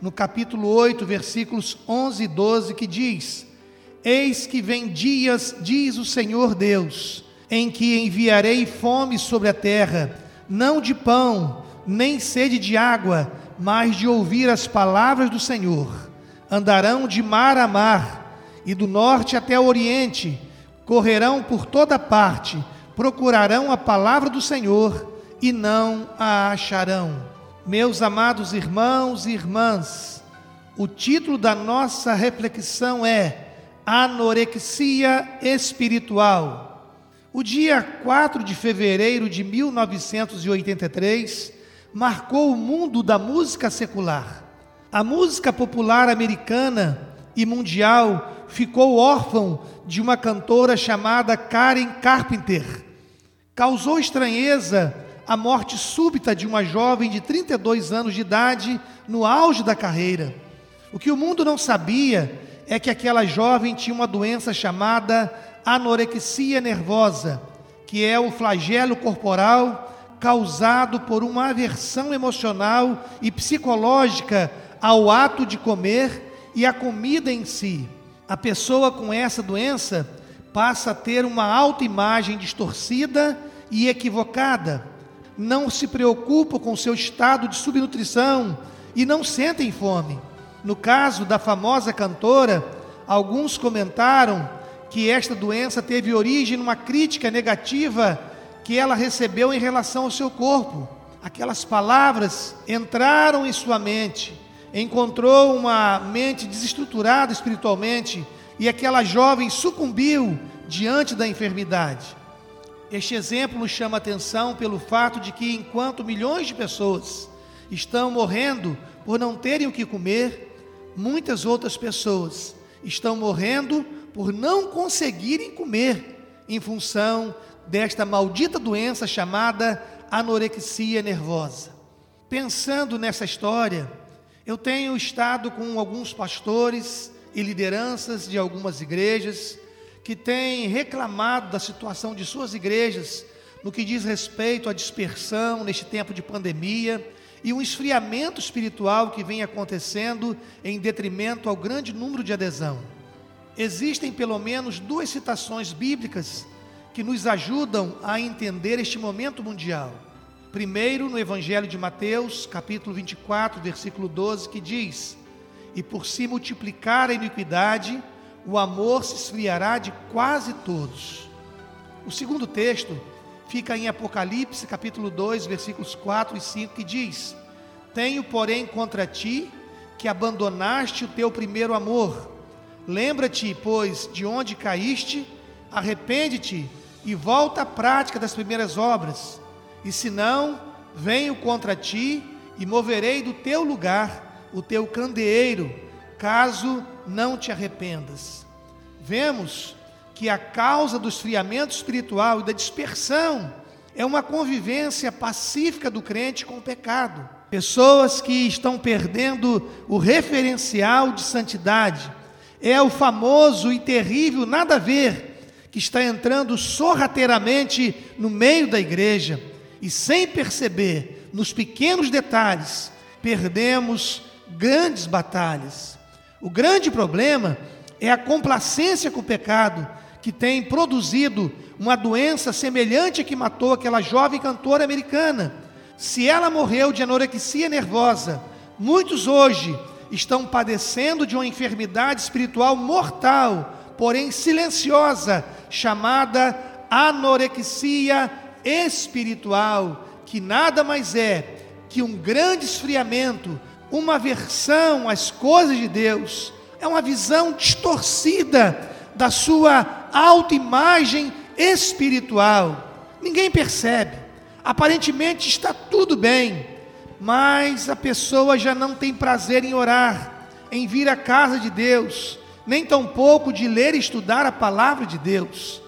no capítulo 8, versículos 11 e 12, que diz: Eis que vem dias, diz o Senhor Deus, em que enviarei fome sobre a terra, não de pão, nem sede de água, mas de ouvir as palavras do Senhor. Andarão de mar a mar, e do norte até o oriente, correrão por toda parte, procurarão a palavra do Senhor e não a acharão. Meus amados irmãos e irmãs, o título da nossa reflexão é Anorexia Espiritual. O dia 4 de fevereiro de 1983 marcou o mundo da música secular. A música popular americana e mundial ficou órfão de uma cantora chamada Karen Carpenter. Causou estranheza a morte súbita de uma jovem de 32 anos de idade no auge da carreira. O que o mundo não sabia é que aquela jovem tinha uma doença chamada anorexia nervosa, que é o flagelo corporal causado por uma aversão emocional e psicológica ao ato de comer e à comida em si. A pessoa com essa doença passa a ter uma autoimagem distorcida e equivocada não se preocupam com seu estado de subnutrição e não sentem fome. No caso da famosa cantora, alguns comentaram que esta doença teve origem numa crítica negativa que ela recebeu em relação ao seu corpo. Aquelas palavras entraram em sua mente, encontrou uma mente desestruturada espiritualmente e aquela jovem sucumbiu diante da enfermidade. Este exemplo nos chama atenção pelo fato de que, enquanto milhões de pessoas estão morrendo por não terem o que comer, muitas outras pessoas estão morrendo por não conseguirem comer em função desta maldita doença chamada anorexia nervosa. Pensando nessa história, eu tenho estado com alguns pastores e lideranças de algumas igrejas que têm reclamado da situação de suas igrejas no que diz respeito à dispersão neste tempo de pandemia e um esfriamento espiritual que vem acontecendo em detrimento ao grande número de adesão. Existem pelo menos duas citações bíblicas que nos ajudam a entender este momento mundial. Primeiro, no Evangelho de Mateus, capítulo 24, versículo 12, que diz: E por se multiplicar a iniquidade, o amor se esfriará de quase todos. O segundo texto fica em Apocalipse, capítulo 2, versículos 4 e 5, que diz: Tenho, porém, contra ti que abandonaste o teu primeiro amor. Lembra-te, pois, de onde caíste, arrepende-te e volta à prática das primeiras obras. E se não, venho contra ti e moverei do teu lugar o teu candeeiro, caso não te arrependas. Vemos que a causa do esfriamento espiritual e da dispersão é uma convivência pacífica do crente com o pecado. Pessoas que estão perdendo o referencial de santidade. É o famoso e terrível nada a ver que está entrando sorrateiramente no meio da igreja e sem perceber, nos pequenos detalhes, perdemos grandes batalhas. O grande problema é a complacência com o pecado que tem produzido uma doença semelhante que matou aquela jovem cantora americana. Se ela morreu de anorexia nervosa, muitos hoje estão padecendo de uma enfermidade espiritual mortal, porém silenciosa, chamada anorexia espiritual, que nada mais é que um grande esfriamento, uma aversão às coisas de Deus, é uma visão distorcida da sua autoimagem espiritual. Ninguém percebe. Aparentemente está tudo bem, mas a pessoa já não tem prazer em orar, em vir à casa de Deus, nem tampouco de ler e estudar a palavra de Deus.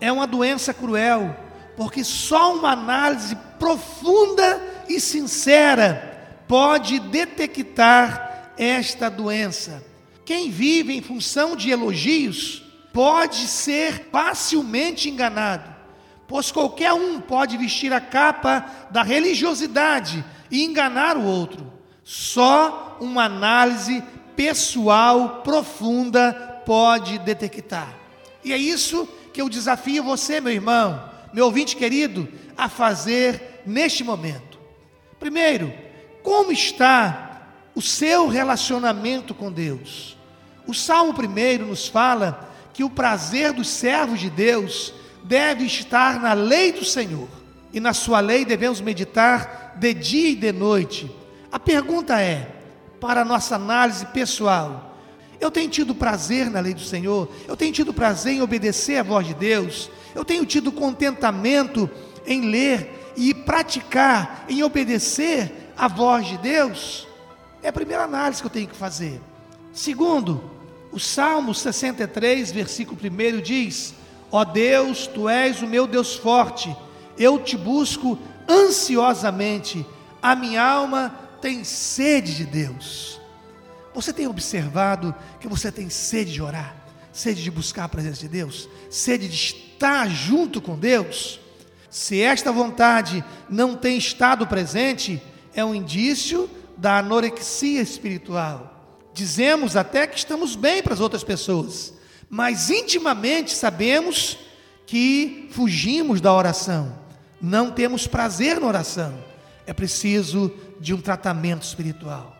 É uma doença cruel, porque só uma análise profunda e sincera pode detectar esta doença. Quem vive em função de elogios pode ser facilmente enganado, pois qualquer um pode vestir a capa da religiosidade e enganar o outro. Só uma análise pessoal profunda pode detectar. E é isso que eu desafio você, meu irmão, meu ouvinte querido, a fazer neste momento. Primeiro, como está o seu relacionamento com Deus? O Salmo primeiro nos fala que o prazer dos servos de Deus deve estar na lei do Senhor. E na sua lei devemos meditar de dia e de noite. A pergunta é, para a nossa análise pessoal, eu tenho tido prazer na lei do Senhor? Eu tenho tido prazer em obedecer à voz de Deus? Eu tenho tido contentamento em ler e praticar, em obedecer à voz de Deus? É a primeira análise que eu tenho que fazer. Segundo, o Salmo 63, versículo 1 diz: Ó Deus, tu és o meu Deus forte, eu te busco ansiosamente, a minha alma tem sede de Deus. Você tem observado que você tem sede de orar, sede de buscar a presença de Deus, sede de estar junto com Deus? Se esta vontade não tem estado presente, é um indício da anorexia espiritual. Dizemos até que estamos bem para as outras pessoas, mas intimamente sabemos que fugimos da oração, não temos prazer na oração. É preciso de um tratamento espiritual.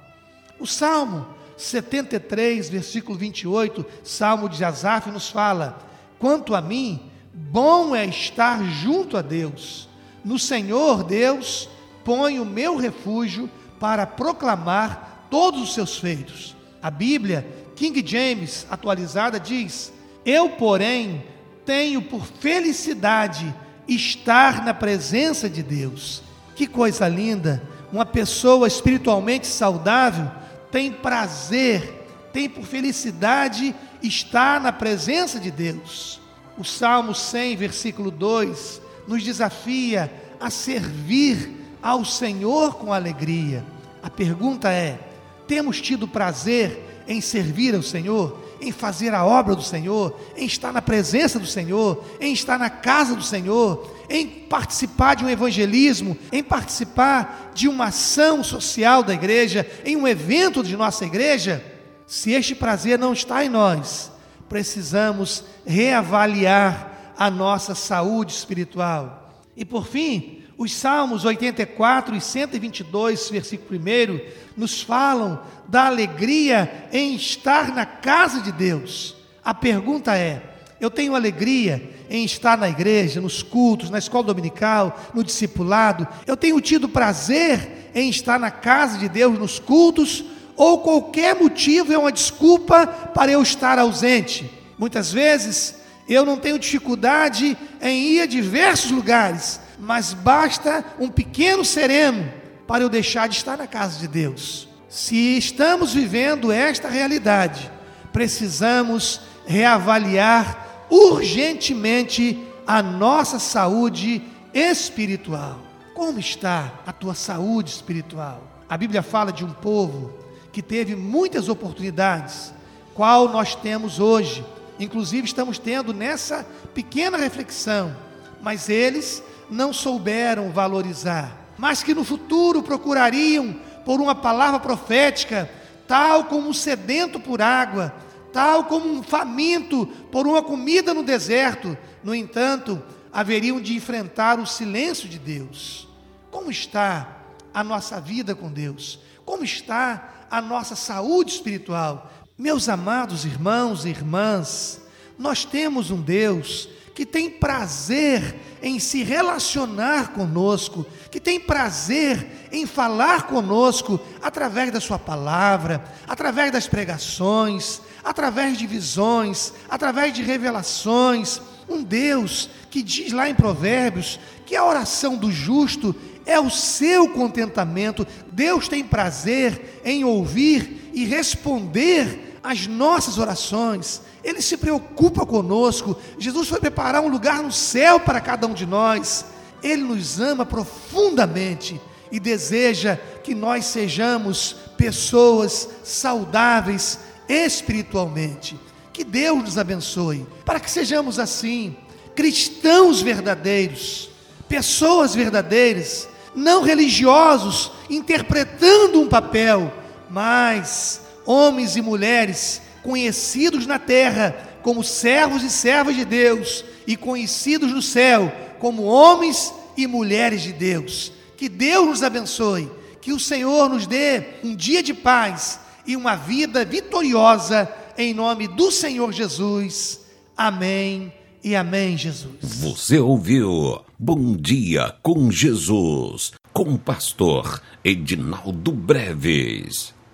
O Salmo 73, versículo 28, Salmo de Asaf, nos fala: Quanto a mim, bom é estar junto a Deus. No Senhor Deus ponho o meu refúgio para proclamar todos os seus feitos. A Bíblia, King James, atualizada, diz: Eu, porém, tenho por felicidade estar na presença de Deus. Que coisa linda! Uma pessoa espiritualmente saudável tem prazer, tem por felicidade estar na presença de Deus. O Salmo 100, versículo 2, nos desafia a servir ao Senhor com alegria. A pergunta é: temos tido prazer em servir ao Senhor? Em fazer a obra do Senhor, em estar na presença do Senhor, em estar na casa do Senhor, em participar de um evangelismo, em participar de uma ação social da igreja, em um evento de nossa igreja, se este prazer não está em nós, precisamos reavaliar a nossa saúde espiritual. E por fim, os Salmos 84 e 122, versículo 1, nos falam da alegria em estar na casa de Deus. A pergunta é: eu tenho alegria em estar na igreja, nos cultos, na escola dominical, no discipulado. Eu tenho tido prazer em estar na casa de Deus, nos cultos, ou qualquer motivo é uma desculpa para eu estar ausente. Muitas vezes eu não tenho dificuldade em ir a diversos lugares, mas basta um pequeno sereno para eu deixar de estar na casa de Deus. Se estamos vivendo esta realidade, precisamos reavaliar urgentemente a nossa saúde espiritual. Como está a tua saúde espiritual? A Bíblia fala de um povo que teve muitas oportunidades, qual nós temos hoje. Inclusive estamos tendo nessa pequena reflexão, mas eles não souberam valorizar, mas que no futuro procurariam por uma palavra profética, tal como um sedento por água, tal como um faminto por uma comida no deserto. No entanto, haveriam de enfrentar o silêncio de Deus. Como está a nossa vida com Deus? Como está a nossa saúde espiritual? Meus amados irmãos e irmãs, nós temos um Deus que tem prazer em se relacionar conosco, que tem prazer em falar conosco através da Sua palavra, através das pregações, através de visões, através de revelações. Um Deus que diz lá em Provérbios que a oração do justo é o seu contentamento. Deus tem prazer em ouvir e responder às nossas orações. Ele se preocupa conosco. Jesus foi preparar um lugar no céu para cada um de nós. Ele nos ama profundamente e deseja que nós sejamos pessoas saudáveis espiritualmente. Que Deus nos abençoe, para que sejamos assim, cristãos verdadeiros, pessoas verdadeiras, não religiosos, interpretando um papel, mas homens e mulheres conhecidos na terra como servos e servas de Deus e conhecidos no céu como homens e mulheres de Deus. Que Deus nos abençoe, que o Senhor nos dê um dia de paz e uma vida vitoriosa em nome do Senhor Jesus. Amém e amém, Jesus. Você ouviu Bom Dia com Jesus, com o pastor Edinaldo Breves.